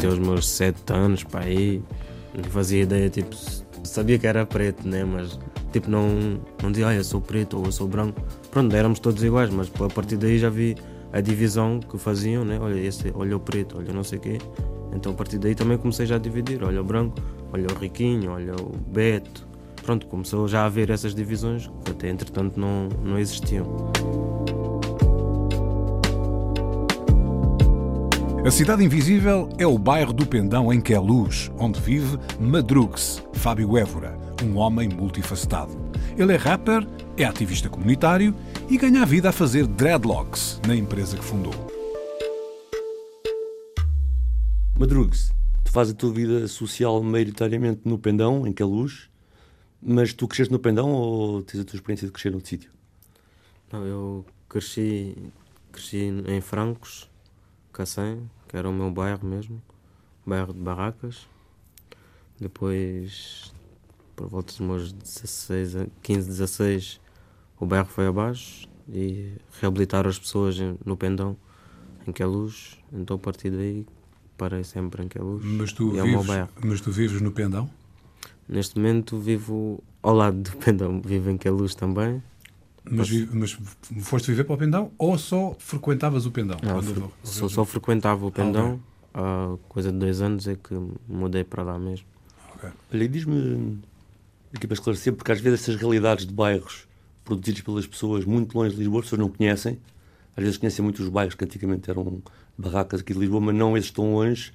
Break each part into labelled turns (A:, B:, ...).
A: Até os meus sete anos, para aí, não fazia ideia, tipo, sabia que era preto, né? Mas, tipo, não, não dizia, ah, eu sou preto ou eu sou branco. Pronto, éramos todos iguais, mas a partir daí já vi a divisão que faziam, né? Olha, esse, olha o preto, olha não sei o quê. Então, a partir daí também comecei já a dividir, olha o branco, olha o riquinho, olha o beto. Pronto, começou já a haver essas divisões que até entretanto não, não existiam.
B: A Cidade Invisível é o bairro do Pendão em Queluz, onde vive Madrugs, Fábio Évora, um homem multifacetado. Ele é rapper, é ativista comunitário e ganha a vida a fazer dreadlocks na empresa que fundou.
C: Madrugs, tu fazes a tua vida social maioritariamente no Pendão, em Queluz, mas tu cresceste no Pendão ou tens a tua experiência de crescer noutro sítio?
A: Não, eu cresci, cresci em Francos, Cacém, que era o meu bairro mesmo, bairro de Barracas. Depois, por volta dos meus 16, 15, 16, o bairro foi abaixo e reabilitaram as pessoas no Pendão, em Queluz. Então, a partir daí, parei sempre em Queluz.
B: Mas tu,
A: é
B: vives, mas tu vives no Pendão?
A: Neste momento, vivo ao lado do Pendão, vivo em Queluz também.
B: Mas, mas foste viver para o Pendão ou só frequentavas o Pendão?
A: Não, fre- só, só frequentava o Pendão. Há coisa de dois anos é que mudei para lá mesmo.
C: Olha, e diz-me, aqui para esclarecer, porque às vezes essas realidades de bairros produzidos pelas pessoas muito longe de Lisboa, as pessoas não conhecem. Às vezes conhecem muito os bairros que antigamente eram barracas aqui de Lisboa, mas não esses tão longe.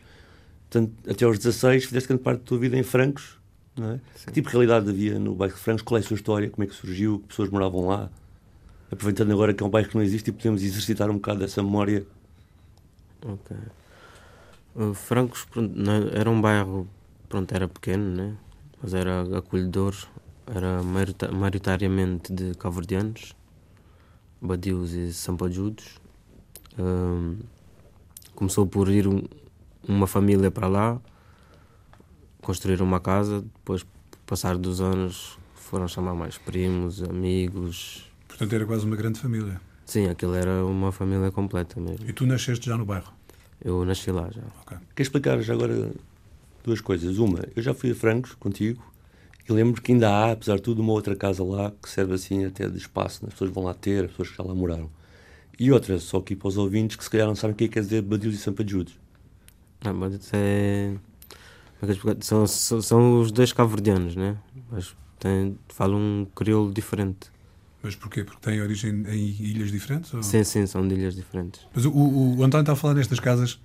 C: Portanto, até aos 16 fizeste grande parte da tua vida em Francos, é? Que tipo de realidade havia no bairro de Francos? Qual é a sua história? Como é que surgiu? Que pessoas moravam lá? Aproveitando agora que é um bairro que não existe e podemos exercitar um bocado dessa memória.
A: Ok. Uh, Francos pronto, não- era um bairro, pronto, era pequeno, né? mas era acolhedor, era maioritariamente de cabo-verdianos, badios e sampajudos. Um, começou por ir um- uma família para lá, construir uma casa, depois, passar dos anos, foram chamar mais primos, amigos.
B: Portanto, era quase uma grande família.
A: Sim, aquilo era uma família completa mesmo.
B: E tu nasceste já no bairro?
A: Eu nasci lá já.
B: Ok.
C: Quer explicar já agora duas coisas. Uma, eu já fui a Francos contigo e lembro que ainda há, apesar de tudo, uma outra casa lá que serve assim até de espaço, né? as pessoas vão lá ter, as pessoas que já lá moraram. E outra, só aqui para os ouvintes que se calhar não sabem o que é que quer dizer Badios e Sampajudos.
A: Ah, isso é. São, são, são os dois cabo-verdianos, né? Mas tem, falam um crioulo diferente.
B: Mas porquê? Porque têm origem em ilhas diferentes? ou-
A: Sim, sim, são de ilhas diferentes.
B: Mas o, o, o António está a falar nestas casas.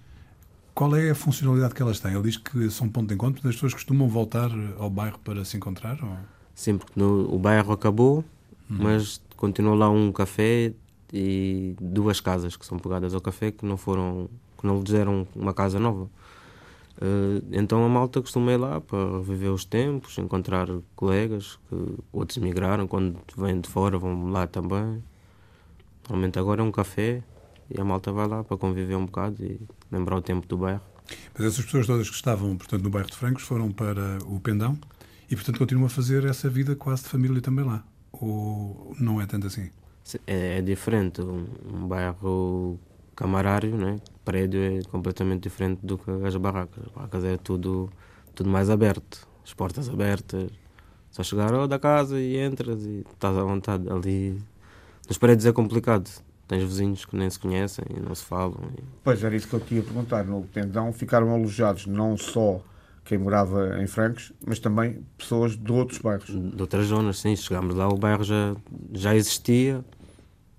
B: Qual é a funcionalidade que elas têm? Ele diz que são ponto de encontro, as pessoas costumam voltar ao bairro para se encontrar? Ou...
A: Sim, porque no, o bairro acabou, mas continuou lá um café e duas casas que são pegadas ao café que não foram. que não lhe deram uma casa nova. Eh, então a malta costuma ir lá para reviver os tempos, encontrar colegas que outros emigraram, quando vêm de fora vão lá também. Normalmente agora é um café e a malta vai lá para conviver um bocado e lembrar o tempo do bairro.
B: Mas essas pessoas todas que estavam, portanto, no bairro de Francos foram para o Pendão e, portanto, continuam a fazer essa vida quase de família também lá. Ou não é tanto assim?
A: É, é diferente, um, um bairro camarário, né? Prédio é completamente diferente do que as barracas. As barracas é tudo, tudo mais aberto, as portas abertas. Só chegar ao da casa e entras e estás à vontade. Ali nos prédios é complicado. Tens vizinhos que nem se conhecem e não se falam. e-
D: Pois era isso que eu te ia perguntar. No Pendão ficaram alojados não só quem morava em Francos, mas também pessoas de outros bairros.
A: de outras zonas, sim. Chegámos lá, o bairro já, já existia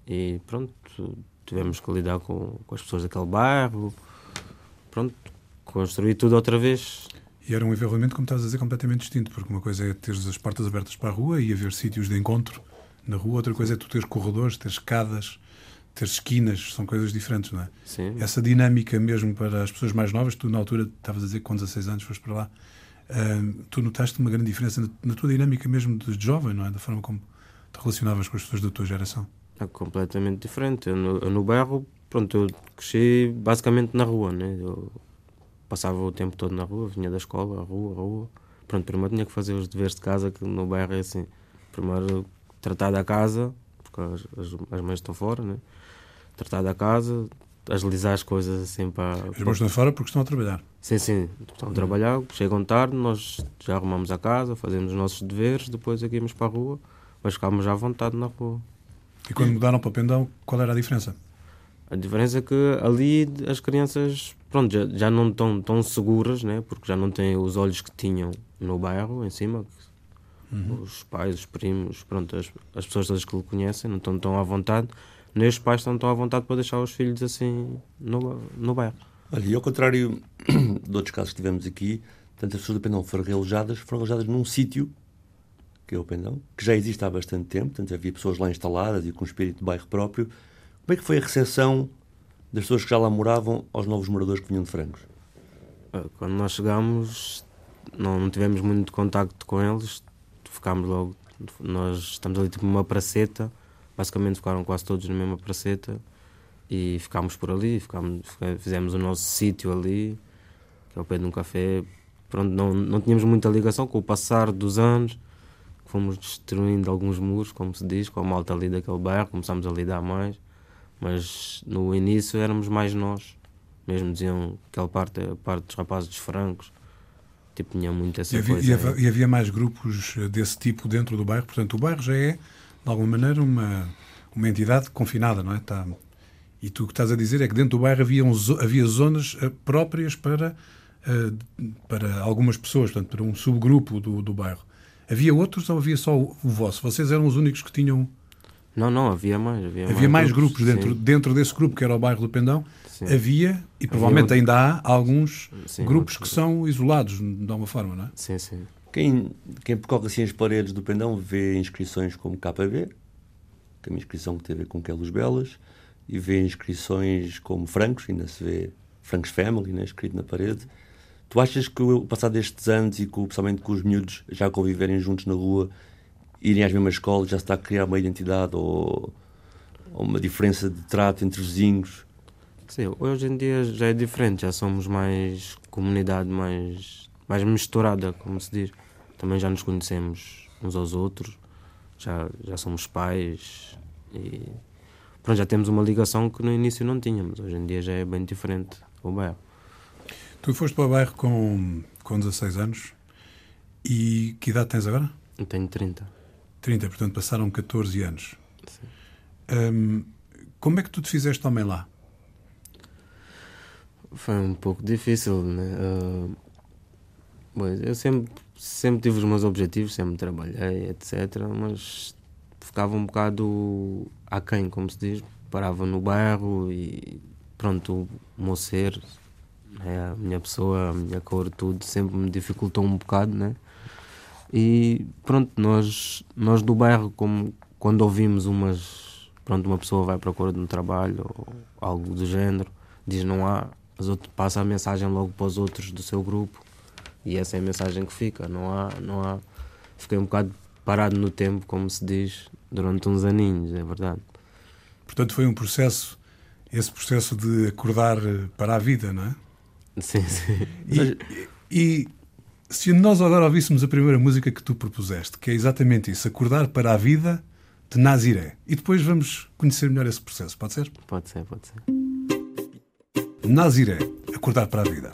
A: e pronto, tivemos que lidar com, com as pessoas daquele bairro. Pronto, construir tudo outra vez.
B: E era um envolvimento, como estás a dizer, completamente distinto, porque uma coisa é teres as portas abertas para a rua e haver sítios de encontro na rua, outra coisa é tu teres corredores, teres escadas, ter esquinas, são coisas diferentes, não é?
A: Sim.
B: Essa dinâmica mesmo para as pessoas mais novas, tu na altura estavas a dizer que com 16 anos foste para lá, uh, tu notaste uma grande diferença na, na, tua dinâmica mesmo de jovem, não é? Da forma como te relacionavas com as pessoas da tua geração.
A: É completamente diferente. Eu no, eu no bairro, pronto, eu cresci basicamente na rua, né? Eu passava o tempo todo na rua, vinha da escola, a rua, a rua. Pronto, primeiro tinha que fazer os deveres de casa, que no bairro é assim. Primeiro tratar da casa, porque as, as, as mães estão fora, né? Tratar da casa, agilizar as coisas assim para.
B: As mães estão fora porque estão a trabalhar.
A: Sim, sim, estão a trabalhar, chegam tarde, nós já arrumamos a casa, fazemos os nossos deveres, depois aqui íamos para a rua, mas ficámos já à vontade na rua.
B: E quando mudaram para o Pendão, qual era a diferença?
A: A diferença é que ali as crianças pronto, já, já não estão tão seguras, né? porque já não têm os olhos que tinham no bairro, em cima. Uhum. Os pais, os primos, pronto, as, as pessoas todas que o conhecem não estão tão à vontade. Nem os pais estão tão à vontade para deixar os filhos assim no, no bairro.
C: Olha, e ao contrário de outros casos que tivemos aqui, tantas pessoas do Pendão foram realojadas, foram realojadas num sítio, que é o Pendão, que já existe há bastante tempo, portanto havia pessoas lá instaladas e com um espírito de bairro próprio. Como é que foi a recepção das pessoas que já lá moravam aos novos moradores que vinham de Francos?
A: Ah, quando nós chegámos, não, não tivemos muito contacto com eles, ficámos logo. Nós estamos ali tipo numa praceta, basicamente ficaram quase todos na mesma praceta e ficámos por ali, ficámos, fizemos o nosso sítio ali, que é o pé de um café. Pronto, não, não tínhamos muita ligação com o passar dos anos, fomos destruindo alguns muros, como se diz, com a malta ali daquele bairro, começámos a lidar mais, mas no início éramos mais nós. Mesmo diziam aquela parte, a parte dos rapazes dos francos, tipo, tinha muito essa
B: e havia,
A: coisa.
B: E havia, e havia mais grupos desse tipo dentro do bairro, portanto, o bairro já é, de alguma maneira, uma, uma entidade confinada, não é? Está e tu o que estás a dizer é que dentro do bairro havia, havia zonas uh, próprias para, uh, para algumas pessoas, portanto, para um subgrupo do, do bairro. Havia outros ou havia só o, vosso? Vocês eram os únicos que tinham.
A: Não, não, havia mais. Havia,
B: havia
A: mais,
B: mais grupos, grupos dentro, dentro desse grupo que era o bairro do Pendão. Sim. Havia, e provavelmente havia... ainda há, alguns sim, grupos que são isolados, de alguma forma, não é?
A: Sim, sim.
C: Quem, quem percorre assim as paredes do Pendão vê inscrições como KB, que é uma inscrição que tem a ver com Quelos Belas, e vê inscrições como Francos, ainda se vê Francos Family, né, escrito na parede. Tu achas que o passado destes anos e com, principalmente com os miúdos já conviverem juntos na rua, irem às mesmas escolas, já se está a criar uma identidade ou, ou uma diferença de trato entre vizinhos?
A: Sim, hoje em dia já é diferente, já somos mais comunidade, mais, mais misturada, como se diz. Também já nos conhecemos uns aos outros, já, já somos pais e pronto, já temos uma ligação que no início não tínhamos. Hoje em dia já é bem diferente o bairro.
B: Tu foste para o bairro com, com 16 anos e que idade tens agora?
A: Eu tenho 30.
B: 30, portanto passaram 14 anos. Um, como é que tu te fizeste homem lá?
A: Foi um pouco difícil, né? Uh, pois, eu sempre, sempre tive os meus objetivos, sempre trabalhei, etc. Mas ficava um bocado aquém, como se diz. Parava no bairro e pronto, o meu ser, né, a minha pessoa, a minha cor, tudo sempre me dificultou um bocado, né? E pronto, nós, nós do bairro, como quando ouvimos umas, pronto, uma pessoa vai procurar de um trabalho ou algo do género, diz não há, as outras, passa a mensagem logo para os outros do seu grupo e essa é a mensagem que fica, não há, não há. Fiquei um bocado parado no tempo, como se diz, durante uns aninhos, é verdade.
B: Portanto, foi um processo, esse processo de acordar para a vida, não é?
A: Sim, sim.
B: E, e se nós agora ouvíssemos a primeira música que tu propuseste, que é exatamente isso, acordar para a vida de Naziré, e depois vamos conhecer melhor esse processo, pode ser?
A: Pode ser, pode ser.
B: Naziré, acordar para a vida.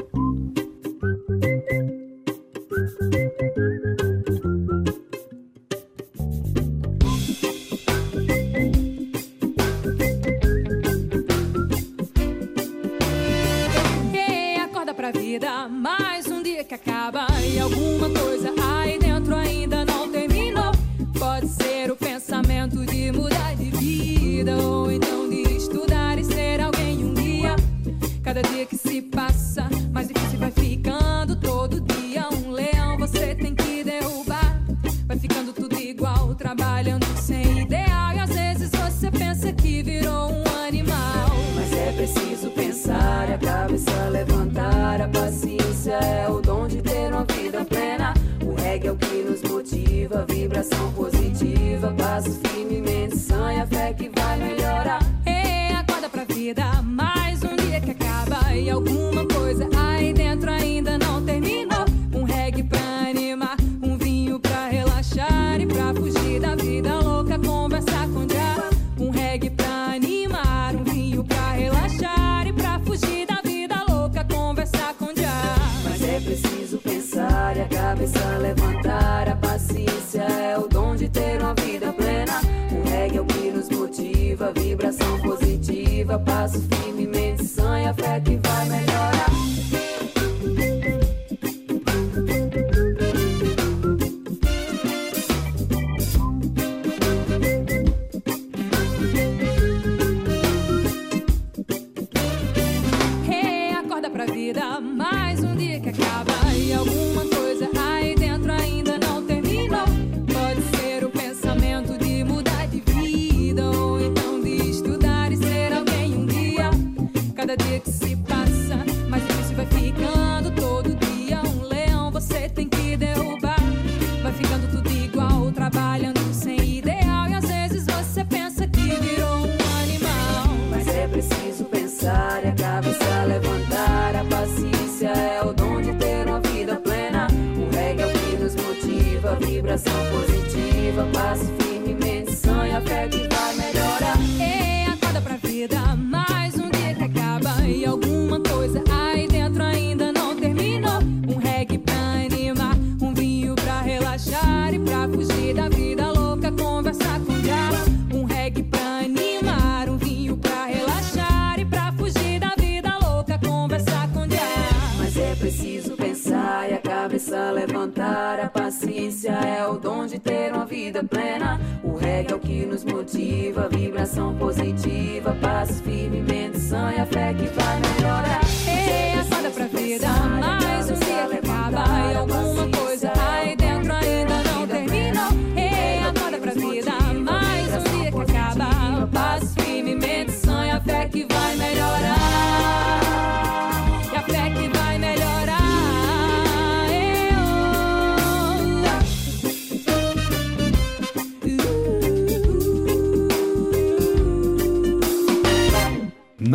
E: se passa, mais difícil vai ficando todo dia. Um leão você tem que derrubar. Vai ficando tudo igual, trabalhando sem ideal. E às vezes você pensa que virou um animal.
F: Mas é preciso pensar, a cabeça levantar. A paciência é o dom de ter uma vida plena. O reggae é o que nos motiva, vibração positiva. Passos firmes firmemente, sanha, fé que vai melhorar.
E: Ei, acorda pra vida.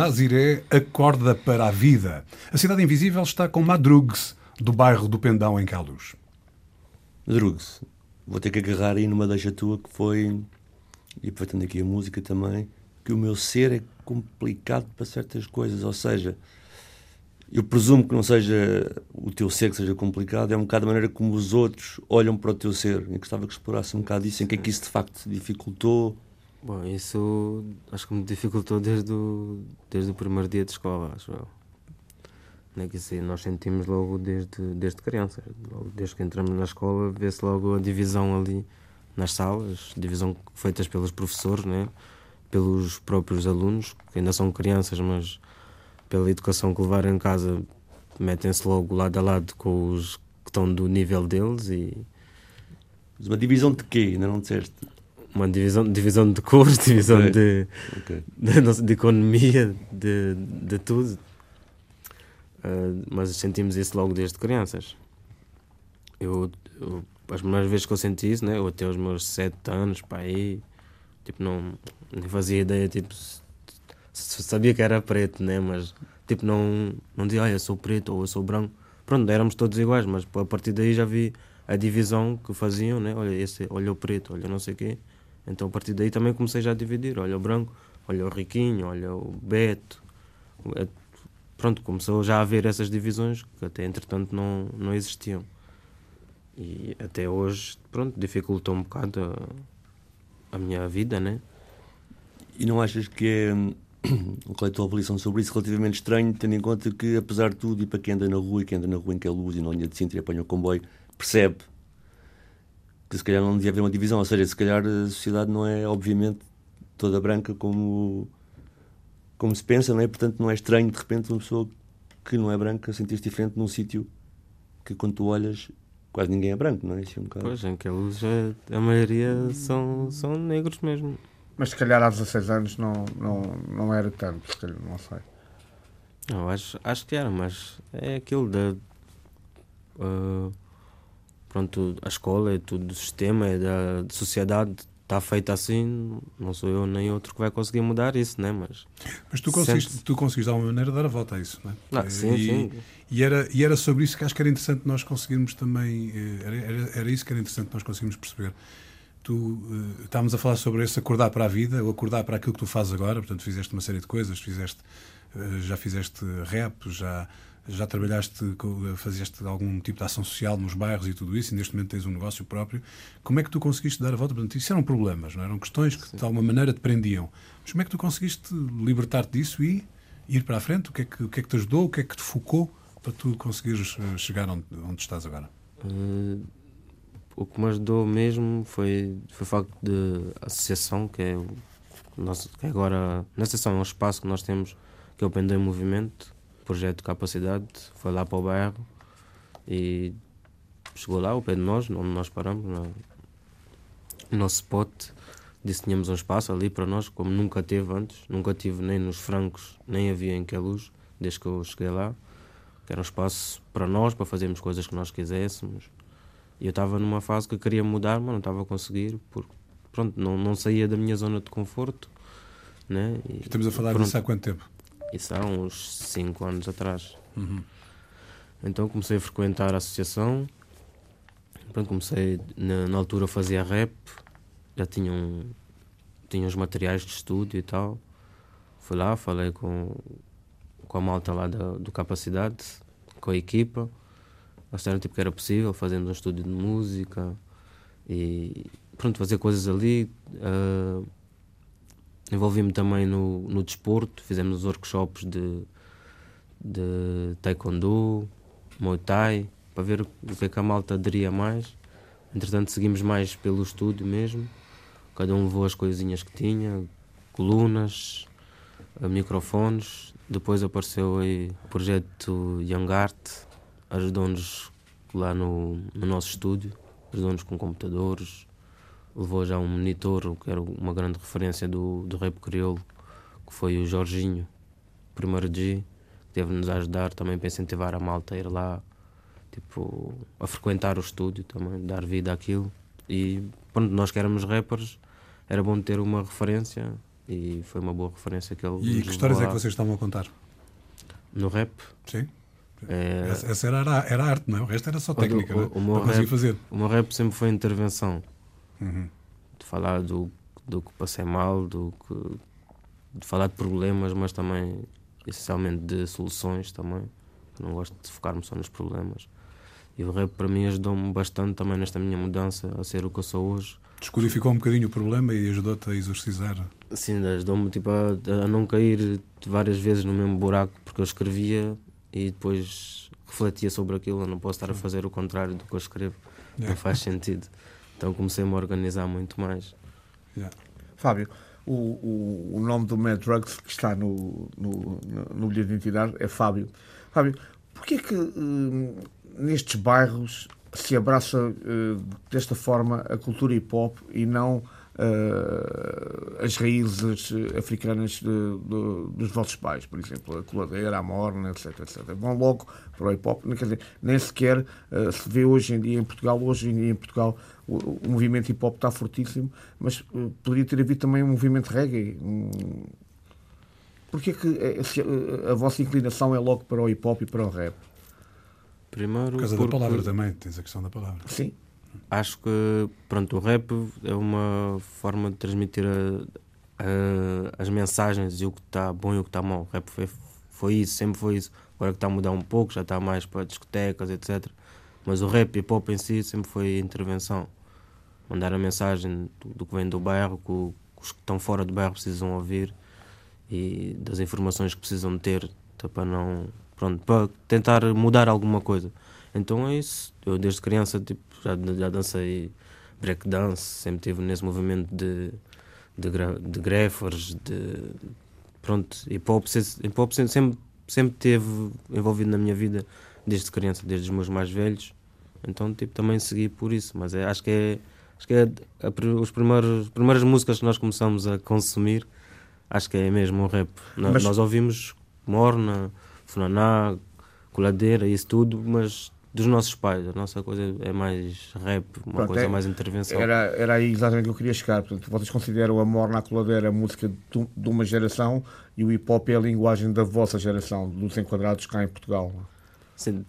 B: Naziré acorda para a vida. A Cidade Invisível está com Madrugs, do bairro do Pendão, em Caluz.
C: Drugs, vou ter que agarrar aí numa deixa tua que foi, e aproveitando aqui a música também, que o meu ser é complicado para certas coisas, ou seja, eu presumo que não seja o teu ser que seja complicado, é um bocado a maneira como os outros olham para o teu ser. Eu gostava que explorasse um bocado isso, em que é que isso de facto dificultou.
A: Bom, isso acho que me dificultou desde o, desde o primeiro dia de escola, acho eu. É que aí nós sentimos logo desde, desde criança. Logo desde que entramos na escola, vê-se logo a divisão ali nas salas, divisão feitas pelos professores, né? pelos próprios alunos, que ainda são crianças, mas pela educação que levaram em casa, metem-se logo lado a lado com os que estão do nível deles e
C: Mas uma divisão de quê? Ainda não disseste?
A: Uma divisão, divisão de cores, divisão
C: Ok.
A: de,
C: Ok.
A: de, não sei, de economia, de, de tudo. Ah, mas sentimos isso logo desde crianças. Eu, eu- as primeiras vezes que eu senti isso, né, eu até os meus sete anos, para aí, tipo, não nem fazia ideia, tipo, sabia que era preto, né, mas tipo, não, não dizia, ah, eu sou preto ou eu sou branco. Pronto, éramos todos iguais, mas a partir daí já vi a divisão que faziam, né, olha, esse, olha o preto, olha não sei o quê. Então a partir daí também comecei já a dividir, olha o branco, olha o riquinho, olha o Beto. É, Pronto, começou já a haver essas divisões que até entretanto não, não existiam. E até hoje, pronto, dificultou um bocado a, a minha vida, né?
C: E não achas que é. hum, Qual é a tua avaliação sobre isso? Relativamente estranho, tendo em conta que, apesar de tudo, e para quem anda na rua e quem anda na rua em Queluz e na linha de Sintra e apanha o comboio, percebe que se calhar não devia haver uma divisão. Ou seja, se calhar a sociedade não é, obviamente, toda branca como, como se pensa, não é? Portanto, não é estranho, de repente, uma pessoa que não é branca sentir-se diferente num sítio que, quando tu olhas, quase ninguém é branco, não é? Isso é um bocado...
A: Pois, em que a luz é- a maioria são, são negros mesmo.
D: Mas se calhar há 16 anos não, não, não era tanto, se calhar, não sei.
A: Não, acho, acho que era, mas é aquilo da. ah, pronto, a escola é tudo do sistema, é da, da sociedade, está feita assim, não sou eu nem outro que vai conseguir mudar isso, né? Mas
B: Mas tu conseguiste, tu conseguiste de alguma maneira dar a volta a isso, não é?
A: Ah, sim,
B: e,
A: sim.
B: E era, e era sobre isso que acho que era interessante nós conseguirmos também. eh, Era, era, era isso que era interessante nós conseguirmos perceber. Tu eh, estávamos a falar sobre esse acordar para a vida, ou acordar para aquilo que tu fazes agora, portanto, fizeste uma série de coisas, fizeste, eh, já fizeste rap, já, já trabalhaste, co- fazeste algum tipo de ação social nos bairros e tudo isso, e neste momento tens um negócio próprio. Como é que tu conseguiste dar a volta? Portanto, isso eram problemas, não é? eram questões que de alguma maneira te prendiam. Mas como é que tu conseguiste libertar-te disso e ir para a frente? O que, é que, o que é que te ajudou? O que é que te focou para tu conseguires eh, chegar onde, onde estás agora?
A: ah, o que me ajudou mesmo foi, foi o facto de associação, que é o nosso, que agora, na associação é um espaço que nós temos, que é o Pendem Movimento, projeto de capacidade, foi lá para o bairro e chegou lá, ao pé de nós, onde nós paramos, no, no nosso spot, disse que tínhamos um espaço ali para nós, como nunca teve antes, nunca tive nem nos francos, nem havia em Queluz, desde que eu cheguei lá, que era um espaço para nós, para fazermos coisas que nós quiséssemos. Eu estava numa fase que queria mudar, mas não estava a conseguir, porque pronto, não, não saía da minha zona de conforto. Né? E,
B: Estamos a falar
A: pronto,
B: disso há quanto tempo?
A: Isso há uns 5 anos atrás.
B: Uhum.
A: Então comecei a frequentar a associação. Pronto, comecei, na, na altura fazia rap, já tinha, um, tinha os materiais de estúdio e tal. Fui lá, falei com, com a malta lá da, do Capacidade, com a equipa. Disseram tipo, que era possível, fazermos um estúdio de música e pronto, fazer coisas ali. ah, Envolvi-me também no, no desporto, fizemos workshops de, de taekwondo, muay thai, para ver o que é que a malta aderia mais. Entretanto, seguimos mais pelo estúdio mesmo. Cada um levou as coisinhas que tinha, colunas, eh, microfones. Depois apareceu aí o projeto Young Art, ajudou-nos lá no, no nosso estúdio, ajudou-nos com computadores, levou já um monitor, que era uma grande referência do, do rap crioulo, que foi o Jorginho, primeiro G, que teve-nos a ajudar também para incentivar a malta a ir lá, tipo, a frequentar o estúdio também, dar vida àquilo. E quando nós que éramos rappers, era bom ter uma referência e foi uma boa referência que ele
B: E que histórias é que vocês estavam a contar?
A: No rap,
B: Sim?
A: É,
B: Essa, era, era arte, não é? O resto era só técnica,
A: o-
B: não é?
A: o
B: conseguir
A: rap-
B: fazer.
A: o meu rap sempre foi intervenção.
B: Uhum.
A: de falar do, do que passei mal, do que, de falar de problemas, mas também essencialmente de soluções também. Eu não gosto de focar-me só nos problemas. E o rap para mim ajudou-me bastante também nesta minha mudança a ser o que eu sou hoje.
B: Descodificou um bocadinho o problema e ajudou-te a exorcizar.
A: Assim, ajudou-me tipo, a, a não cair várias vezes no mesmo buraco, porque eu escrevia e depois refletia sobre aquilo. Eu não posso estar a fazer o contrário do que eu escrevo.
B: Yeah.
A: Não faz sentido. Então comecei-me a organizar muito mais.
B: Yeah.
D: Fábio, o, o, o nome do Mad Drugs que está no, no, no, bilhete de identidade é Fábio. Fábio, porquê que hum, nestes bairros se abraça eh, desta forma a cultura hip hop e não eh, as raízes africanas de- de- dos vossos pais, por exemplo, a coladeira, a morna, etc, etc. Vão logo para o hip hop, quer dizer, nem sequer eh, se vê hoje em dia em Portugal, hoje em dia em Portugal o, o movimento hip hop está fortíssimo, mas eh, poderia ter havido também um movimento reggae. Um... Porquê que eh, se, eh, a vossa inclinação é logo para o hip hop e para o rap?
A: Primeiro,
B: Por causa da
A: porque-
B: palavra também, tens a questão da palavra.
D: Sim.
A: Acho que pronto, o rap é uma forma de transmitir a- a- as mensagens e o que está bom e o que está mau. O rap foi, foi isso, sempre foi isso. Agora que está a mudar um pouco, já está mais para discotecas, etc. Mas o rap e hip hop em si sempre foi intervenção. Mandar a mensagem do, do que vem do bairro, que, que os que estão fora do bairro precisam ouvir e das informações que precisam ter tá, para não pronto para tentar mudar alguma coisa então é isso eu desde criança tipo já, já dancei breakdance sempre tive nesse movimento de de, de greffers de pronto hip hop hip hop sempre sempre teve envolvido na minha vida desde criança desde os meus mais velhos então tipo também segui por isso mas é, acho que é acho que é a, os primeiros as primeiras músicas que nós começamos a consumir Acho que é mesmo o rap.
D: Mas-
A: Nós ouvimos Morna, Funaná, Coladeira, isso tudo, mas dos nossos pais. A nossa coisa é mais rap, uma
D: Pronto,
A: coisa
D: é-
A: mais intervenção.
D: Era, era aí exatamente que eu queria chegar. Portanto, vocês consideram a Morna Coladeira a música de, de uma geração e o hip hop é a linguagem da vossa geração, dos enquadrados cá em Portugal.
A: Sim,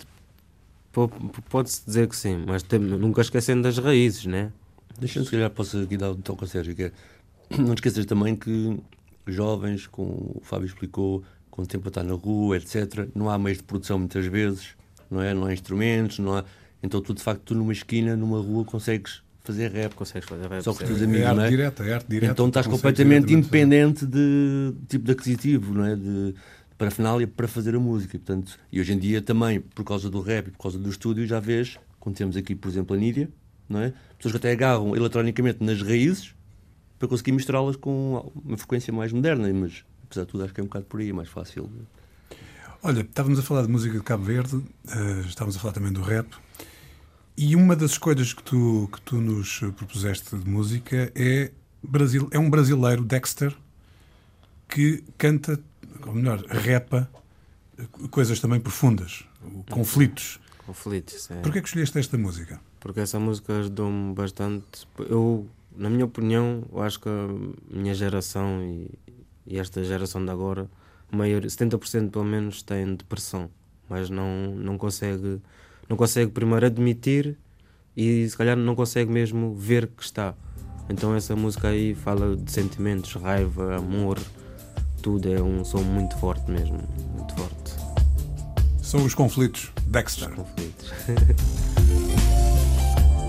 A: po- Pode-se dizer que sim, mas tem- nunca esquecendo das raízes, né?
C: Deixa-me, se calhar, posso aqui dar um toque ao Sérgio, que é, não esqueças também que jovens, como o Fábio explicou, com o tempo a estar na rua, etc., não há meios de produção muitas vezes, não é? Não há instrumentos, não há... Então tu, de facto, tu numa esquina, numa rua, consegues fazer rap.
A: Consegues fazer rap.
C: Só com os teus
B: É
C: amigos,
B: arte
C: não é?
B: direta, é arte direta.
C: Então estás completamente independente de tipo de aquisitivo, não é? De parafernália para fazer a música. E, portanto, e hoje em dia também, por causa do rap e por causa do estúdio, já vês, quando temos aqui, por exemplo, a Nídia, não é? Pessoas que até agarram eletronicamente nas raízes para conseguir misturá-las com uma frequência mais moderna, mas apesar de tudo acho que é um bocado por aí, é mais fácil.
B: Olha, estávamos a falar de música de Cabo Verde, eh, estávamos a falar também do rap, e uma das escolhas que tu, que tu nos propuseste de música é, Brasil, é um brasileiro, Dexter, que canta, ou melhor, repa eh, coisas também profundas, conflitos.
A: Conflitos. É.
B: Porquê que escolheste esta música?
A: Porque essa música ajudou-me bastante. Eu, na minha opinião, eu acho que a minha geração e, e esta geração de agora, maior, 70% pelo menos tem depressão, mas não, não consegue não consegue primeiro admitir e se calhar não consegue mesmo ver que está. Então essa música aí fala de sentimentos, raiva, amor, tudo é um som muito forte mesmo, muito forte.
B: São os conflitos, Dexter.
A: Conflitos.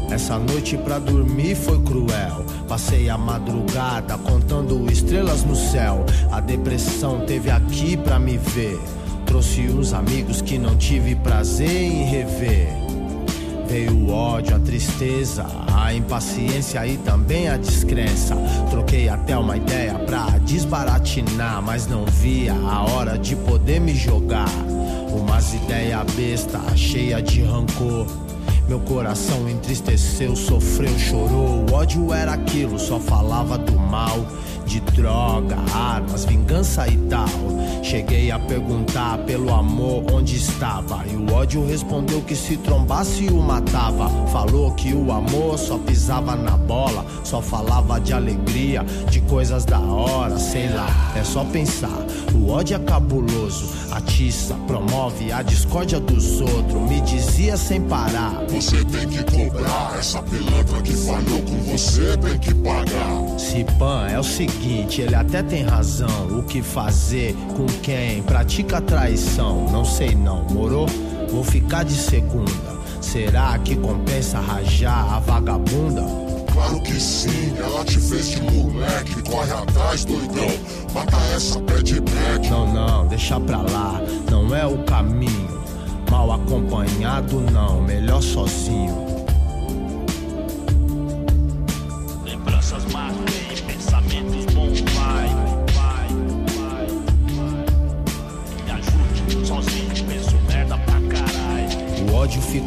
G: Essa noite pra dormir foi cruel. Passei a madrugada contando estrelas no céu. A depressão teve aqui pra me ver. Trouxe uns amigos que não tive prazer em rever. Veio o ódio, a tristeza, a impaciência e também a descrença. Troquei até uma ideia pra desbaratinar, mas não via a hora de poder me jogar. Umas ideias besta, cheia de rancor. Meu coração entristeceu, sofreu, chorou. O ódio era aquilo, só falava do mal. De droga, armas, vingança e tal. Cheguei a perguntar pelo amor onde estava. E o ódio respondeu que se trombasse o matava. Falou que o amor só pisava na bola. Só falava de alegria, de coisas da hora, sei lá. É só pensar. O ódio é cabuloso, atiça, promove a discórdia dos outros. Me dizia sem parar.
H: Você tem que cobrar essa pilantra que falhou com você, tem que pagar.
G: Cipan é o seguinte, ele até tem razão. O que fazer com quem pratica traição? Não sei não, morou? Vou ficar de segunda. Será que compensa rajar a vagabunda?
H: Claro que sim, ela te fez de moleque. Corre atrás, doidão. Mata essa pé.
G: Não, não, deixa pra lá, não é o caminho. Mal acompanhado, não, melhor sozinho.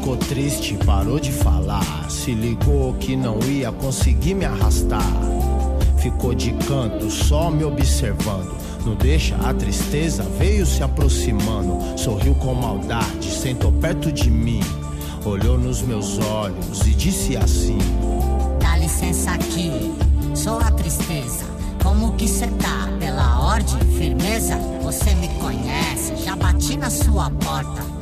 G: Ficou triste, parou de falar. Se ligou que não ia conseguir me arrastar. Ficou de canto, só me observando. Não deixa a tristeza, veio se aproximando. Sorriu com maldade, sentou perto de mim. Olhou nos meus olhos e disse assim:
I: Dá licença aqui, sou a tristeza. Como que cê tá? Pela ordem, firmeza? Você me conhece, já bati na sua porta.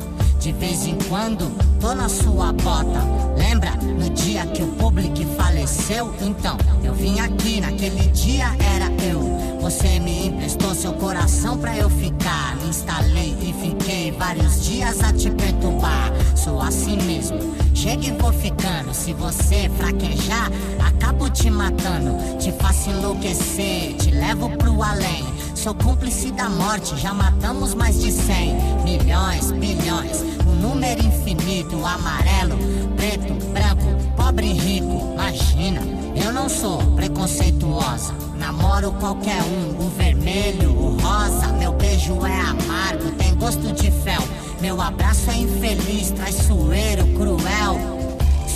I: De vez em quando, tô na sua bota. Lembra no dia que o público faleceu? Então, eu vim aqui, naquele dia era eu. Você me emprestou seu coração pra eu ficar. Instalei e fiquei vários dias a te perturbar. Sou assim mesmo, chega e vou ficando. Se você fraquejar, acabo te matando. Te faço enlouquecer, te levo pro além. Sou cúmplice da morte, já matamos mais de cem milhões, bilhões, um número infinito, amarelo, preto, branco, pobre e rico. Imagina, eu não sou preconceituosa. Namoro qualquer um, o vermelho, o rosa. Meu beijo é amargo, tem gosto de fel. Meu abraço é infeliz, traiçoeiro, cruel.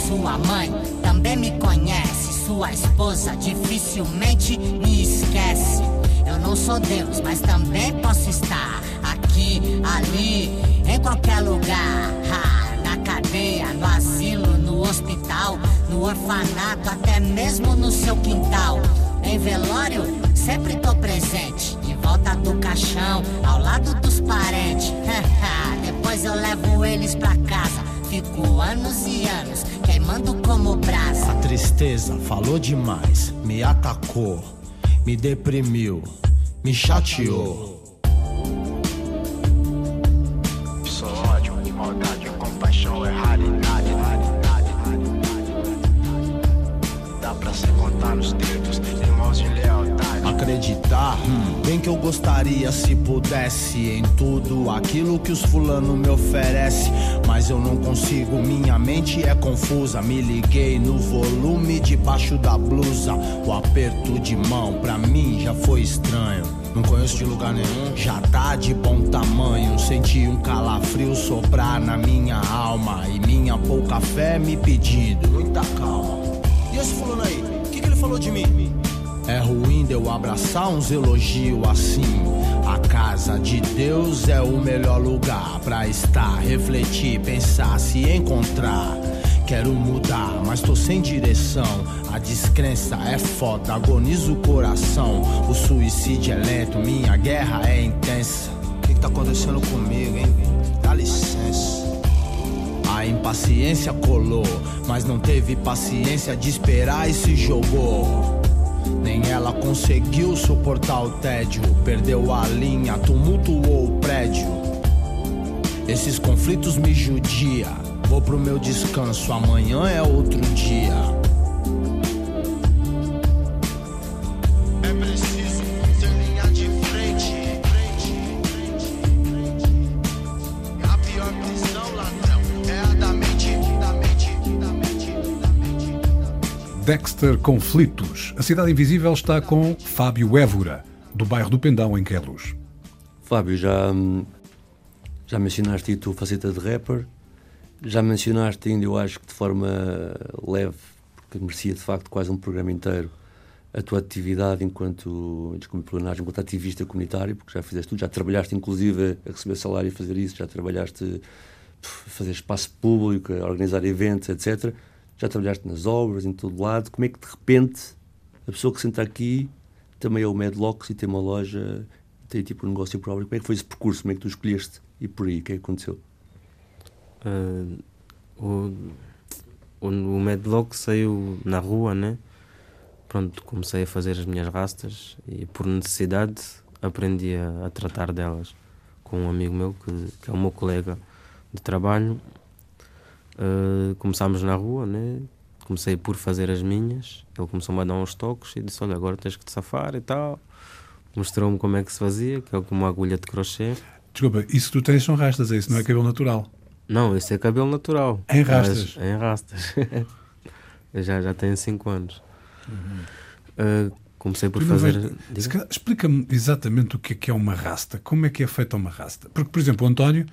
I: Sua mãe também me conhece. Sua esposa dificilmente me esquece. Eu não sou Deus, mas também posso estar aqui, ali, em qualquer lugar. Ha, na cadeia no asilo, no hospital, no orfanato, até mesmo no seu quintal. Em velório, sempre tô presente. Volta do caixão, ao lado dos parentes. Depois eu levo eles pra casa. Fico anos e anos queimando como brasa.
G: A tristeza falou demais, me atacou, me deprimiu, me chateou.
J: Só ódio, maldade, compaixão é raridade. Dá pra se contar nos dedos,
G: que eu gostaria se pudesse em tudo aquilo que os fulano me oferece, mas eu não consigo, minha mente é confusa. Me liguei no volume debaixo da blusa. O aperto de mão pra mim já foi estranho. Não conheço de lugar nenhum, já tá de bom tamanho. Senti um calafrio soprar na minha alma e minha pouca fé me pedindo muita calma. E esse fulano aí, o que, que ele falou de mim? É ruim de eu abraçar uns elogios assim. A casa de Deus é o melhor lugar pra estar, refletir, pensar, se encontrar. Quero mudar, mas tô sem direção. A descrença é foda, agoniza o coração. O suicídio é lento, minha guerra é intensa. O que, que tá acontecendo comigo, hein? Dá licença. A impaciência colou, mas não teve paciência de esperar e se jogou. Nem ela conseguiu suportar o tédio, perdeu a linha, tumultuou o prédio. Esses conflitos me judia. Vou pro meu descanso, amanhã é outro dia.
B: Dexter Conflitos. A Cidade Invisível está com Fábio Évora, do bairro do Pendão, em Queluz.
C: Fábio, já, hum, já mencionaste a tua faceta de rapper, já mencionaste ainda, eu acho que de forma leve, porque merecia de facto quase um programa inteiro, a tua atividade enquanto, desculpe plenagem, enquanto ativista comunitário, porque já fizeste tudo, já trabalhaste inclusive a receber salário e fazer isso, já trabalhaste a fazer espaço público, a organizar eventos, etc. Já trabalhaste nas obras, em todo lado. Como é que de repente a pessoa que senta aqui também é o Medlocks e tem uma loja, tem tipo um negócio próprio. Como é que foi esse percurso? Como é que tu escolheste ir por aí? O que é que aconteceu?
A: Ah, o, o, o Medlock saiu na rua, né? Pronto, comecei a fazer as minhas rastas e por necessidade aprendi a, a tratar delas com um amigo meu que, que é o meu colega de trabalho. Ah, começámos na rua, né? Comecei por fazer as minhas. Ele começou-me a dar uns toques e disse: Olha, agora tens que te safar e tal. Mostrou-me como é que se fazia, que é com uma agulha de crochê.
B: Desculpa, isso que tu tens são rastas, é isso, não é cabelo natural.
A: Não, isso é cabelo natural.
B: Em rastas?
A: Mas- em rastas. Eu já, já tenho 5 anos. Uh, comecei por fazer.
B: Explica-me exatamente o que é que é uma rasta. Como é que é feita uma rasta? Porque, por exemplo, o António,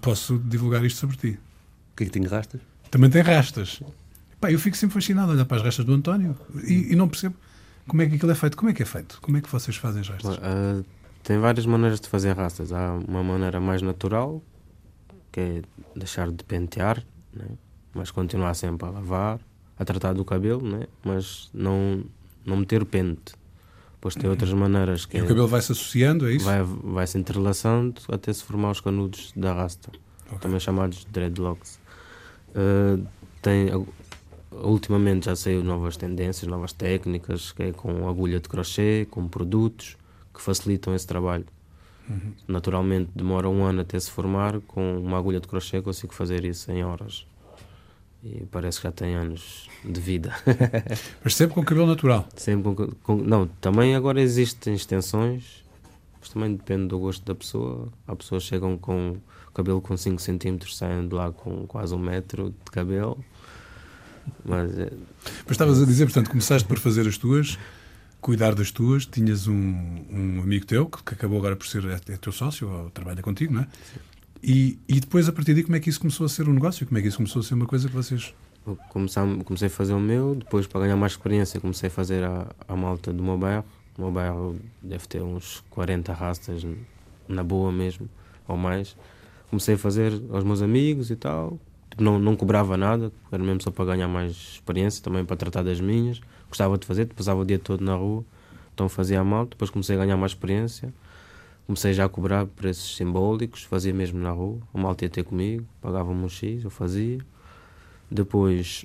B: posso divulgar isto sobre ti.
C: O que é que tem rastas?
B: Também tem rastas. Pá, eu fico sempre fascinado a olhar para as rastas do António e, e não percebo como é que aquilo é feito. Como é que é feito? Como é que vocês fazem as rastas?
A: Uh, tem várias maneiras de fazer rastas. Há uma maneira mais natural, que é deixar de pentear, né? mas continuar sempre a lavar, a tratar do cabelo, né? mas não, não meter pente. Depois tem outras maneiras que
B: E
A: é-
B: o cabelo vai-se associando, é isso?
A: vai, vai se entrelaçando até se formar os canudos da rasta, também chamados dreadlocks. Uh, tem, ultimamente já saiu novas tendências, novas técnicas, que é com agulha de crochê, com produtos que facilitam esse trabalho.
B: Uhum.
A: Naturalmente demora um ano até se formar, com uma agulha de crochê consigo fazer isso em horas. E parece que já tem anos de vida.
B: Mas sempre com cabelo natural.
A: Sempre com, com- não, também agora existem extensões, mas também depende do gosto da pessoa. Há pessoas que chegam com cabelo com 5 centímetros, saem de lá com quase um metro de cabelo. Mas é,
B: Mas estavas a dizer, portanto, começaste por fazer as tuas, cuidar das tuas, tinhas um, um amigo teu, que, acabou agora por ser é, é teu sócio, ou trabalha contigo, não é? E, e depois, a partir daí, como é que isso começou a ser um negócio? Como é que isso começou a ser uma coisa que vocês...
A: comecei, comecei a fazer o meu, depois para ganhar mais experiência comecei a fazer a, a malta do meu bairro. O meu bairro deve ter uns 40 rastas na boa mesmo, ou mais. Comecei a fazer aos meus amigos e tal. tipo, não, não cobrava nada, era mesmo só para ganhar mais experiência, também para tratar das minhas. Gostava de fazer, passava o dia todo na rua, então fazia mal. Depois comecei a ganhar mais experiência, comecei já a cobrar preços simbólicos, fazia mesmo na rua. O malta ia ter comigo, pagava-me um X, eu fazia. Depois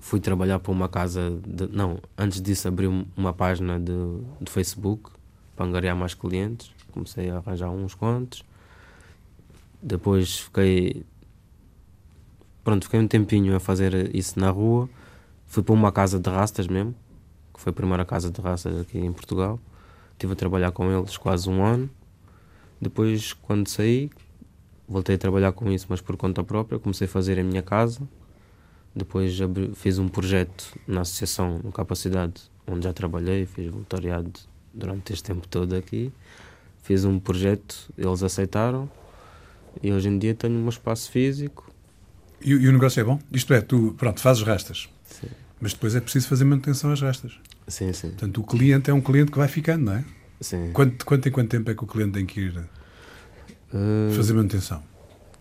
A: fui trabalhar para uma casa, de, não, antes disso abri um- uma página de, de Facebook para angariar mais clientes. Comecei a arranjar uns quantos. Depois fiquei. Pronto, fiquei um tempinho a fazer isso na rua. Fui para uma casa de rastas mesmo, que foi a primeira casa de rastas aqui em Portugal. Estive a trabalhar com eles quase um ano. Depois, quando saí, voltei a trabalhar com isso, mas por conta própria. Comecei a fazer a minha casa. Depois abri- fiz um projeto na associação no Capacidade, onde já trabalhei, fiz voluntariado durante este tempo todo aqui. Fiz um projeto, eles aceitaram e hoje em dia tenho um espaço físico.
B: E, o- e o negócio é bom? Isto é, tu, pronto, fazes rastas.
A: Sim.
B: Mas depois é preciso fazer manutenção às rastas.
A: Sim, sim.
B: Portanto, o cliente é um cliente que vai ficando, não é?
A: sim.
B: Quanto, quanto em quanto tempo é que o cliente tem que ir
A: Uh,
B: fazer manutenção?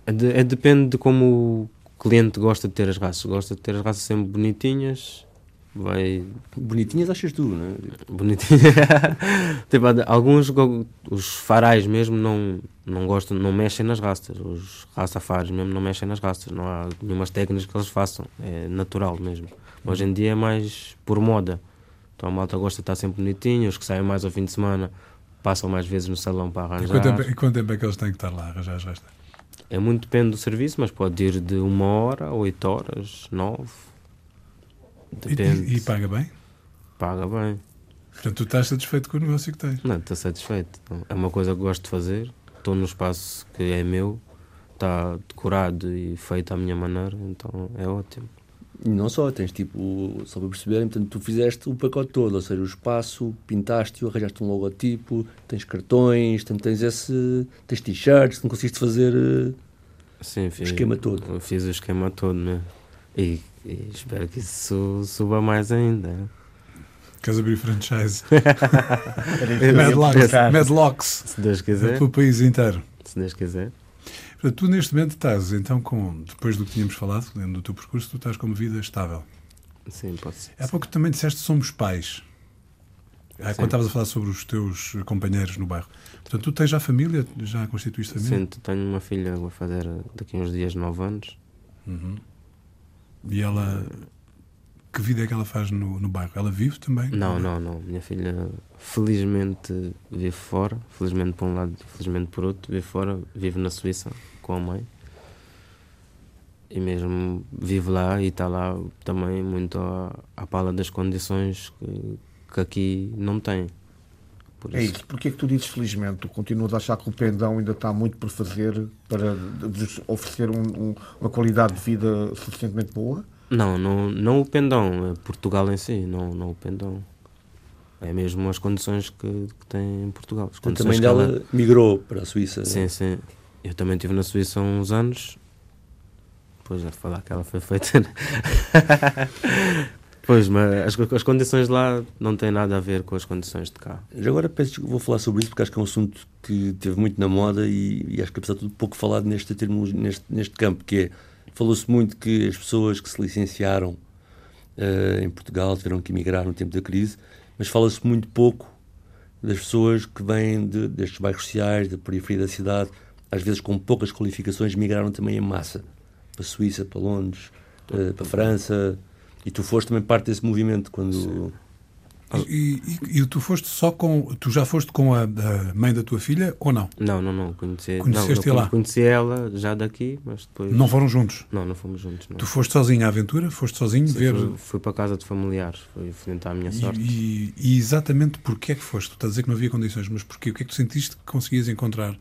A: é de- é depende de como o cliente gosta de ter as raças. Gosta de ter as raças sempre bonitinhas, vai
C: Bonitinhas achas tu, não é?
A: bonitinha. tipo, alguns, os farais mesmo, não, não gostam, não mexem nas rastas. Os rastafares mesmo não mexem nas rastas. Não há nenhumas técnicas que eles façam. É natural mesmo. Hoje em dia é mais por moda. Então a malta gosta de estar sempre bonitinho. Os que saem mais ao fim de semana passam mais vezes no salão para
B: E
A: arranjar.
B: quanto, tempo, e quanto tempo é que eles têm que estar lá a arranjar as rastas?
A: É muito depende do serviço, mas pode ir de uma hora, oito horas, nove.
B: E,
A: Depende.
B: e- e paga bem?
A: Paga bem.
B: Portanto, tu estás satisfeito com o negócio que tens.
A: Não, estou satisfeito. É uma coisa que gosto de fazer. Estou num espaço que é meu, está decorado e feito à minha maneira, então é ótimo.
C: E não só, tens tipo, só para perceberem, portanto, tu fizeste o pacote todo, ou seja, o espaço, pintaste-o, arranjaste um logotipo, tens cartões, portanto, tens esse. tens t-shirts, não conseguiste fazer eh,
A: Sim,
C: o
A: fiz,
C: esquema todo.
A: eu fiz o esquema todo mesmo. E, e espero que isso suba mais ainda. né?
B: Queres abrir franchise? Madlocks. Madlocks
A: Se Deus quiser.
B: pelo país inteiro.
A: Se Deus quiser.
B: Portanto, tu neste momento estás, então, com, depois do que tínhamos falado, dentro do teu percurso, tu estás com uma vida estável.
A: Sim, pode ser.
B: Há pouco também disseste que somos pais. Ah, quando estavas a falar sobre os teus companheiros no bairro. Portanto, tu tens já família? Já constituíste família?
A: Sim, tenho uma filha vai fazer daqui a uns dias 9 anos.
B: Uhum. E ela. Que vida é que ela faz no, no bairro? Ela vive também?
A: Não, não, não. Minha filha felizmente vive fora. Felizmente por um lado, felizmente por outro. Vive fora, vive na Suíça com a mãe. E mesmo vive lá e está lá também muito à, à pala das condições que, que aqui não tem. Por
D: É isso. Porquê é que tu dizes felizmente? Tu continuas a achar que o pendão ainda está muito por fazer para oferecer um- um- uma qualidade de vida suficientemente boa?
A: Não, não, não o pendão, é Portugal em si, não, não o pendão. É mesmo as condições que, que tem em Portugal. As condições
C: também
A: que
C: dela migrou para a Suíça.
A: Sim, sim. Eu também estive na Suíça há uns anos. Depois já de falar que ela foi feita. pois, mas as, as condições lá não têm nada a ver com as condições de cá.
C: Agora peço desculpa, vou falar sobre isso porque acho que é um assunto que teve muito na moda e, e acho que apesar de tudo pouco falado neste, termo, neste, neste campo, que é, falou-se muito que as pessoas que se licenciaram eh, em Portugal tiveram que emigrar no tempo da crise, mas fala-se muito pouco das pessoas que vêm de, destes bairros sociais, da periferia da cidade, às vezes com poucas qualificações, migraram também em massa para a Suíça, para Londres, eh, para a França, e tu foste também parte desse movimento quando...
B: E, e- e tu foste só com. Tu já foste com a, a mãe da tua filha ou não?
A: Não, não, não. Conheci,
B: Conheceste
A: não, eu
B: lá?
A: Conheci ela já daqui, mas depois.
B: Não foram juntos?
A: Não, não fomos juntos. Não.
B: Tu foste sozinho à aventura? Foste sozinho
A: Sim,
B: ver.
A: fui, fui para casa de familiares, fui, fui tentar a minha sorte.
B: E, e- e exatamente porquê é que foste? Tu estás a dizer que não havia condições, mas porquê? O que é que tu sentiste que conseguias encontrar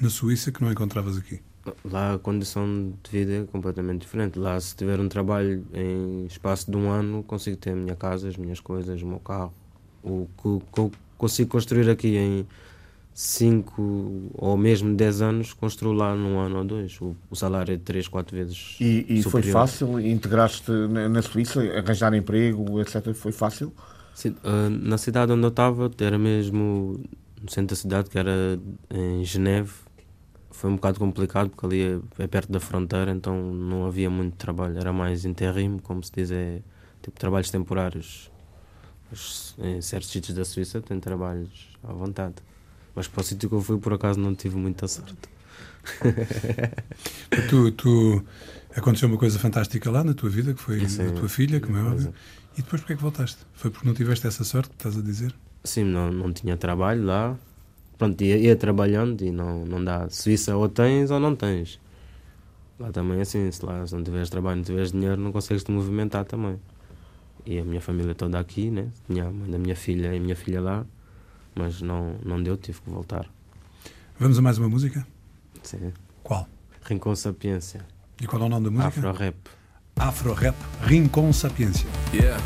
B: na Suíça que não encontravas aqui?
A: Lá a condição de vida é completamente diferente. Lá, se tiver um trabalho em espaço de um ano, consigo ter a minha casa, as minhas coisas, o meu carro. O que consigo construir aqui em 5 ou mesmo 10 anos, construo lá num ano ou dois. O, o salário é 3, 4 vezes.
D: E, e foi fácil integrar-te na, na Suíça, arranjar emprego, etc. Foi fácil?
A: Sim, ah, na cidade onde eu estava, era mesmo no centro da cidade, que era em Geneve. Foi um bocado complicado porque ali é, é perto da fronteira, então não havia muito trabalho. Era mais interrimo, como se diz, é tipo trabalhos temporários. Mas em certos sítios da Suíça tem trabalhos à vontade. Mas para o sítio que eu fui, por acaso, não tive muita sorte.
B: Tu, tu aconteceu uma coisa fantástica lá na tua vida, que foi a tua filha, como é óbvio. E depois porquê é que voltaste? Foi porque não tiveste essa sorte estás a dizer?
A: Sim, não, não tinha trabalho lá. Pronto, ia, ia trabalhando e não, não dá. Suíça ou tens ou não tens. Lá também é assim, se lá se não tiveres trabalho, não tiveres dinheiro, não consegues te movimentar também. E a minha família toda aqui, né? Tinha a mãe da minha filha e a minha filha lá, mas não, não deu, tive que voltar.
B: Vamos a mais uma música?
A: Sim.
B: Qual?
A: Rincon Sapiência.
B: E qual é o nome da música?
A: Afro Rap.
B: Afro Rap Rincon Sapiência.
K: Yeah.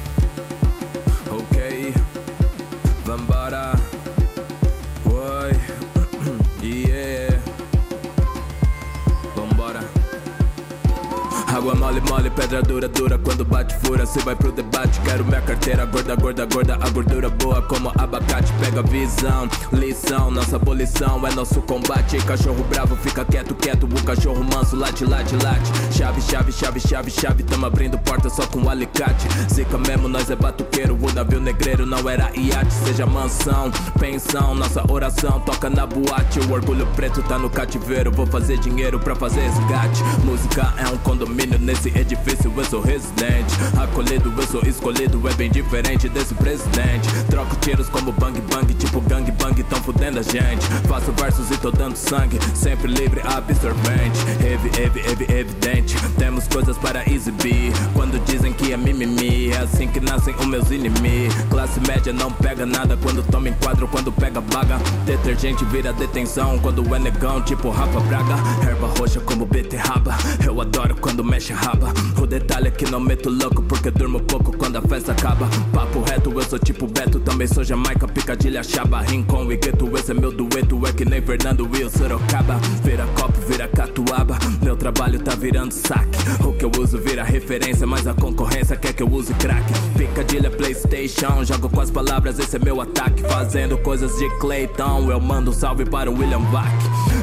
K: Água mole, mole, pedra dura, dura. Quando bate fura, cê vai pro debate. Quero minha carteira gorda, gorda, gorda. A gordura boa como abacate. Pega visão, lição. Nossa abolição é nosso combate. Cachorro bravo fica quieto, quieto. O cachorro manso late, late, late. Chave, chave, chave, chave, chave. Tamo abrindo porta só com alicate. Zica mesmo, nós é batuqueiro. O navio negreiro não era iate. Seja mansão, pensão. Nossa oração toca na boate. O orgulho preto tá no cativeiro. Vou fazer dinheiro pra fazer resgate Música é um condomínio Nesse edifício eu sou residente. Acolhido, eu sou escolhido É bem diferente desse presidente. Troco tiros como bang bang Tipo gang bang, tão fudendo a gente. Faço versos e tô dando sangue Sempre livre, absorvente. Heavy, heavy, heavy, evidente. Temos coisas para exibir Quando dizem que é mimimi É assim que nascem os meus inimigos. Classe média não pega nada Quando toma enquadro, quando pega baga. Detergente vira detenção Quando é negão, tipo Rafa Braga. Erva roxa como beterraba Eu adoro quando mexe raba. O detalhe é que não meto louco Porque durmo pouco quando a festa acaba. Papo reto, eu sou tipo Beto Também sou Jamaica, Picadilha, Chaba. Rincon e Gueto, esse é meu dueto É que nem Fernando Will, Sorocaba. Vira copo, vira catuaba Meu trabalho tá virando saque. O que eu uso vira referência Mas a concorrência quer que eu use crack. Picadilha, Playstation Jogo com as palavras, esse é meu ataque. Fazendo coisas de Clayton Eu mando um salve para o William Bach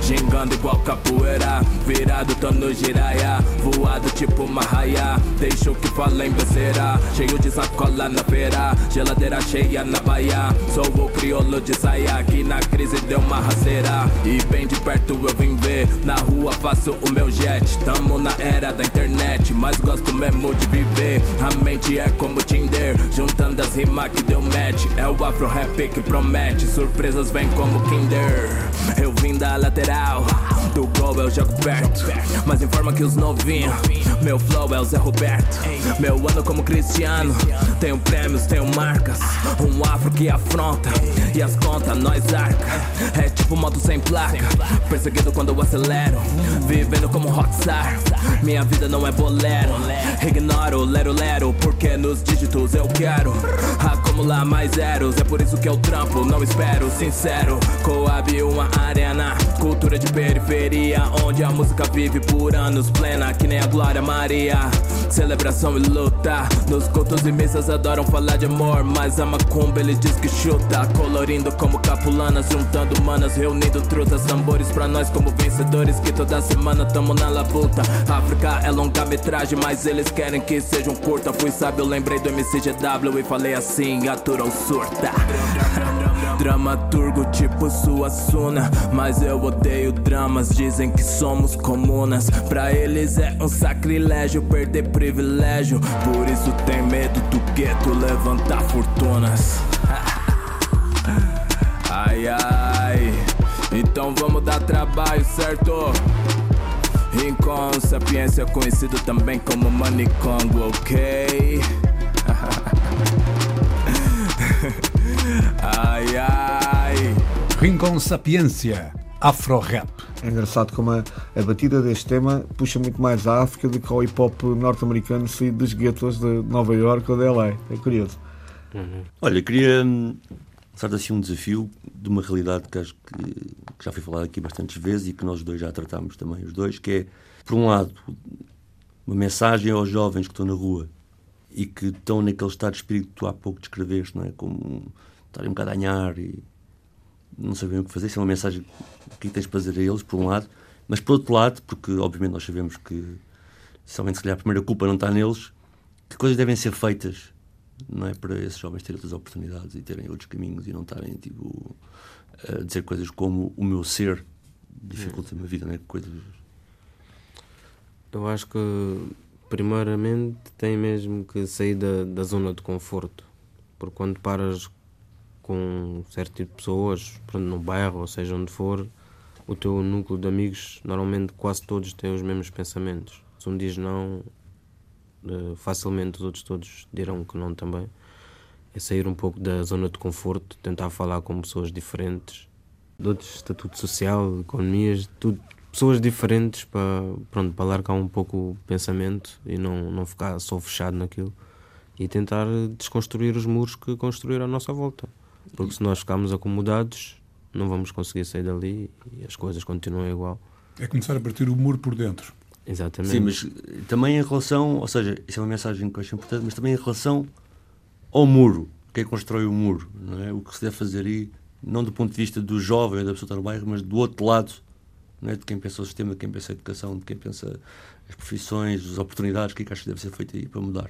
K: Gingando igual capoeira Virado, tô no giraia Voado tipo uma raia Deixo que fala em besteira. Cheio de sacola na feira Geladeira cheia na baia. Sou o crioulo de saia Aqui na crise deu uma rasteira. E bem de perto eu vim ver Na rua faço o meu jet. Tamo na era da internet Mas gosto mesmo de viver. A mente é como Tinder Juntando as rimas que deu match. É o afro rap que promete Surpresas vêm como Kinder. Eu vim da lateral Do gol eu jogo perto. Mas informa que os novinhos Meu flow é o Zé Roberto. Meu ano como Cristiano Tenho prêmios, tenho marcas. Um afro que afronta E as contas nós arca. É tipo moto sem placa Perseguido quando eu acelero. Vivendo como rockstar Minha vida não é bolero. Ignoro, lero, lero Porque nos dígitos eu quero Acumular mais zeros. É por isso que eu trampo, não espero Sincero, Coab uma arena Cultura de periferia Onde a música vive por anos plena Que nem a Glória Maria. Celebração e luta Nos cultos e missas adoram falar de amor Mas a macumba ele diz que chuta Colorindo como capulanas Juntando manas, reunindo trutas Tambores pra nós como vencedores Que toda semana tamo na labuta. África é longa-metragem Mas eles querem que seja um curta. Fui sábio, lembrei do MCGW E falei assim, atura ou surta Dramaturgo tipo sua suna Mas eu odeio dramas Dizem que somos comunas Pra eles é um sacrilégio Perder privilégio Por isso tem medo do gueto Levantar fortunas Ai ai Então vamos dar trabalho, certo? Rincon, sapiência conhecido também como Manicongo, ok? Ai ai
B: Rincon Sapiência Afro Rap.
D: É engraçado como a, a batida deste tema puxa muito mais à África do que ao hip hop norte-americano saído dos guetos de Nova York ou de LA. É curioso.
C: Olha, queria lançar assim um desafio de uma realidade que acho que, que já foi falado aqui bastantes vezes e que nós dois já tratámos também, os dois, que é, por um lado, uma mensagem aos jovens que estão na rua e que estão naquele estado de espírito que tu há pouco descreveste, não é? Como estarem um bocado a ganhar e não sabem o que fazer. Isso é uma mensagem que tens de fazer a eles, por um lado. Mas por outro lado, porque obviamente nós sabemos que, somente se calhar a primeira culpa não está neles, que coisas devem ser feitas não é para esses jovens terem outras oportunidades e terem outros caminhos e não estarem tipo, a dizer coisas como o meu ser dificulta a minha vida, não é? Coisas...
A: Eu acho que, primeiramente, tem mesmo que sair da, da zona de conforto. Porque quando paras com um certo tipo de pessoas, pronto, no bairro, ou seja onde for, o teu núcleo de amigos, normalmente quase todos têm os mesmos pensamentos. Se um diz não, eh, facilmente os outros todos dirão que não também. É sair um pouco da zona de conforto, tentar falar com pessoas diferentes, de outro estatuto social, economias, tudo, pessoas diferentes para, pronto, para largar um pouco o pensamento e não, não ficar só fechado naquilo e tentar desconstruir os muros que construíram à nossa volta. Porque se nós ficarmos acomodados, não vamos conseguir sair dali e as coisas continuam igual.
B: É começar a partir o muro por dentro.
A: Exatamente.
C: Sim, mas também em relação, ou seja, isso é uma mensagem que eu acho importante, mas também em relação ao muro, quem constrói o muro, não é? O que se deve fazer aí, não do ponto de vista do jovem, da pessoa que está no bairro, mas do outro lado, não é? de quem pensa o sistema, de quem pensa a educação, de quem pensa as profissões, as oportunidades, o que é que acha que deve ser feito aí para mudar?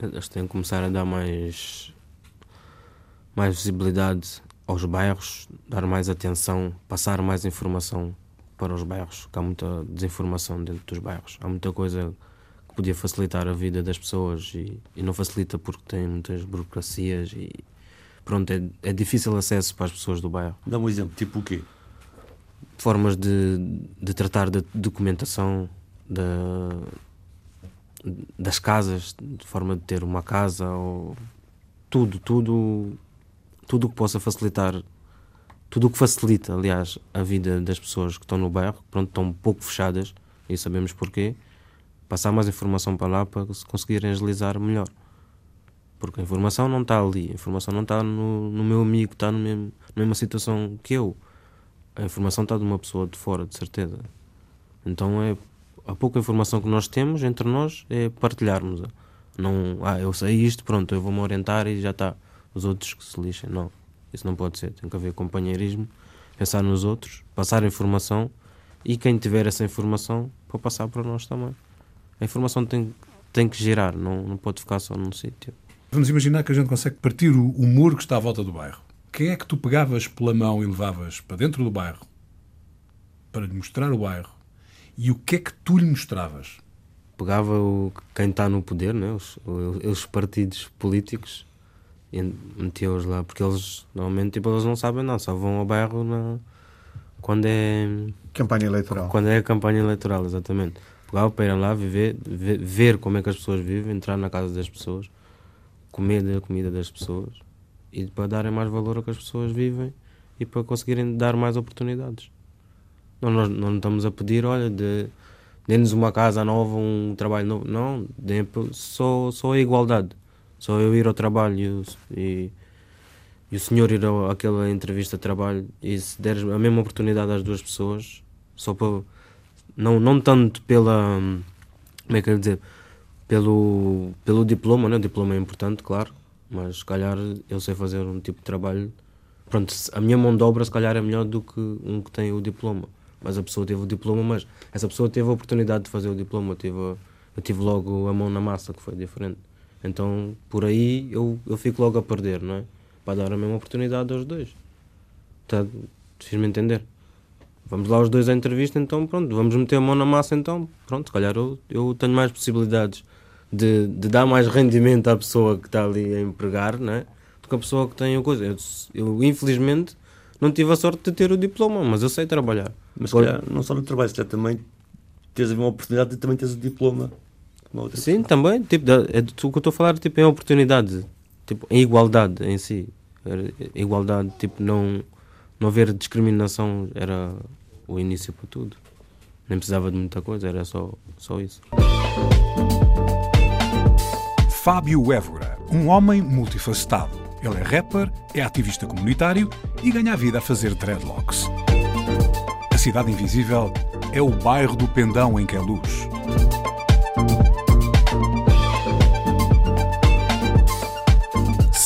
A: Eles têm que começar a dar mais, mais visibilidade aos bairros, dar mais atenção, passar mais informação para os bairros, que há muita desinformação dentro dos bairros. Há muita coisa que podia facilitar a vida das pessoas e, e não facilita porque tem muitas burocracias e pronto, é, é difícil acesso para as pessoas do bairro.
C: Dá um exemplo, tipo o quê?
A: Formas de, de tratar da documentação da, das casas, de forma de ter uma casa ou tudo, tudo, tudo o que possa facilitar tudo o que facilita, aliás, a vida das pessoas que estão no bairro, pronto, estão um pouco fechadas, e sabemos porquê, passar mais informação para lá para se conseguirem agilizar melhor. Porque a informação não está ali, a informação não está no, no meu amigo, está no mesmo, na mesma situação que eu. A informação está de uma pessoa de fora, de certeza. Então é a pouca informação que nós temos entre nós é partilharmos. Não, ah, eu sei isto, pronto, eu vou-me orientar e já está. Os outros que se lixem, não. Isso não pode ser. Tem que haver companheirismo, pensar nos outros, passar informação e quem tiver essa informação para passar para nós também. A informação tem, tem que girar, não, não pode ficar só num sítio.
B: Vamos imaginar que a gente consegue partir o, o muro que está à volta do bairro. Quem é que tu pegavas pela mão e levavas para dentro do bairro para lhe mostrar o bairro? E o que é que tu lhe mostravas?
A: Pegava o, quem está no poder, né? os, os partidos políticos e metia-os lá, porque eles normalmente tipo, eles não sabem nada, só vão ao bairro na, quando é
D: campanha eleitoral.
A: Quando é campanha eleitoral, exatamente. Pegava para ir lá, viver, ver, ver como é que as pessoas vivem, entrar na casa das pessoas, comer da comida das pessoas e para darem mais valor ao que as pessoas vivem e para conseguirem dar mais oportunidades. Não, nós não estamos a pedir, olha, de dê-nos uma casa nova, um trabalho novo. Não, só, só a igualdade. Só eu ir ao trabalho e, e o senhor ir àquela entrevista de trabalho e se der a mesma oportunidade às duas pessoas, só para. Não, não tanto pela. Como é que eu dizer? Pelo, pelo diploma, né? O diploma é importante, claro, mas se calhar eu sei fazer um tipo de trabalho. Pronto, a minha mão de obra se calhar é melhor do que um que tem o diploma. Mas a pessoa teve o diploma, mas essa pessoa teve a oportunidade de fazer o diploma. Eu tive, eu tive logo a mão na massa, que foi diferente. Então, por aí, eu, eu fico logo a perder, não é? Para dar a mesma oportunidade aos dois. Tá, Fiz-me entender. Vamos lá os dois à entrevista, então pronto, vamos meter a mão na massa, então pronto, se calhar eu, eu tenho mais possibilidades de, de dar mais rendimento à pessoa que está ali a empregar, não é? Do que a pessoa que tem a coisa. Eu, eu, infelizmente não tive a sorte de ter o diploma, mas eu sei trabalhar.
C: Mas calhar, não só no trabalho, se também tens uma oportunidade de também teres o diploma
A: Sim, também. Tipo, é, o que eu estou a falar tipo, em oportunidade, tipo, em igualdade em si. Igualdade, tipo, não, não haver discriminação era o início para tudo. Nem precisava de muita coisa, era só, só isso.
B: Fábio Évora, um homem multifacetado. Ele é rapper, é ativista comunitário e ganha a vida a fazer dreadlocks. A Cidade Invisível é o bairro do Pendão em que é luz.